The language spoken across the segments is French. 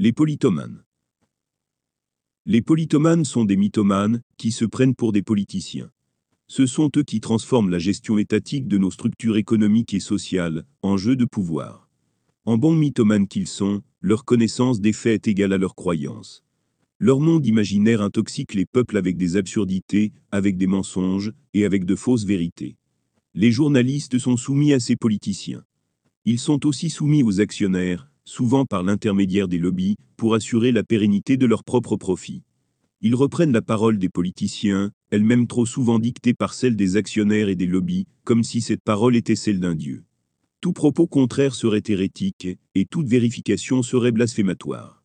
Les polytomanes. Les polytomanes sont des mythomanes qui se prennent pour des politiciens. Ce sont eux qui transforment la gestion étatique de nos structures économiques et sociales en jeu de pouvoir. En bons mythomanes qu'ils sont, leur connaissance des faits est égale à leur croyance. Leur monde imaginaire intoxique les peuples avec des absurdités, avec des mensonges et avec de fausses vérités. Les journalistes sont soumis à ces politiciens. Ils sont aussi soumis aux actionnaires, souvent par l'intermédiaire des lobbies, pour assurer la pérennité de leurs propres profits. Ils reprennent la parole des politiciens, elle-même trop souvent dictée par celle des actionnaires et des lobbies, comme si cette parole était celle d'un dieu. Tout propos contraire serait hérétique, et toute vérification serait blasphématoire.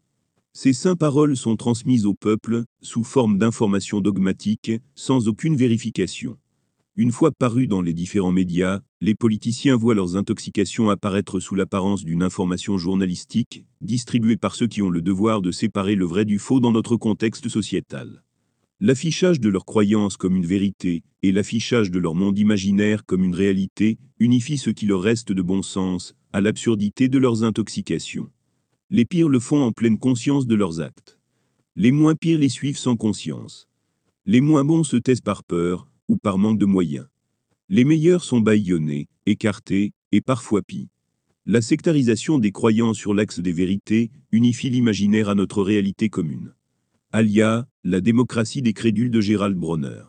Ces saintes paroles sont transmises au peuple, sous forme d'informations dogmatiques, sans aucune vérification. Une fois parus dans les différents médias, les politiciens voient leurs intoxications apparaître sous l'apparence d'une information journalistique, distribuée par ceux qui ont le devoir de séparer le vrai du faux dans notre contexte sociétal. L'affichage de leurs croyances comme une vérité, et l'affichage de leur monde imaginaire comme une réalité, unifient ce qui leur reste de bon sens, à l'absurdité de leurs intoxications. Les pires le font en pleine conscience de leurs actes. Les moins pires les suivent sans conscience. Les moins bons se taisent par peur, ou par manque de moyens. Les meilleurs sont bâillonnés, écartés, et parfois pis. La sectarisation des croyants sur l'axe des vérités unifie l'imaginaire à notre réalité commune. Alia, la démocratie des crédules de Gérald Bronner.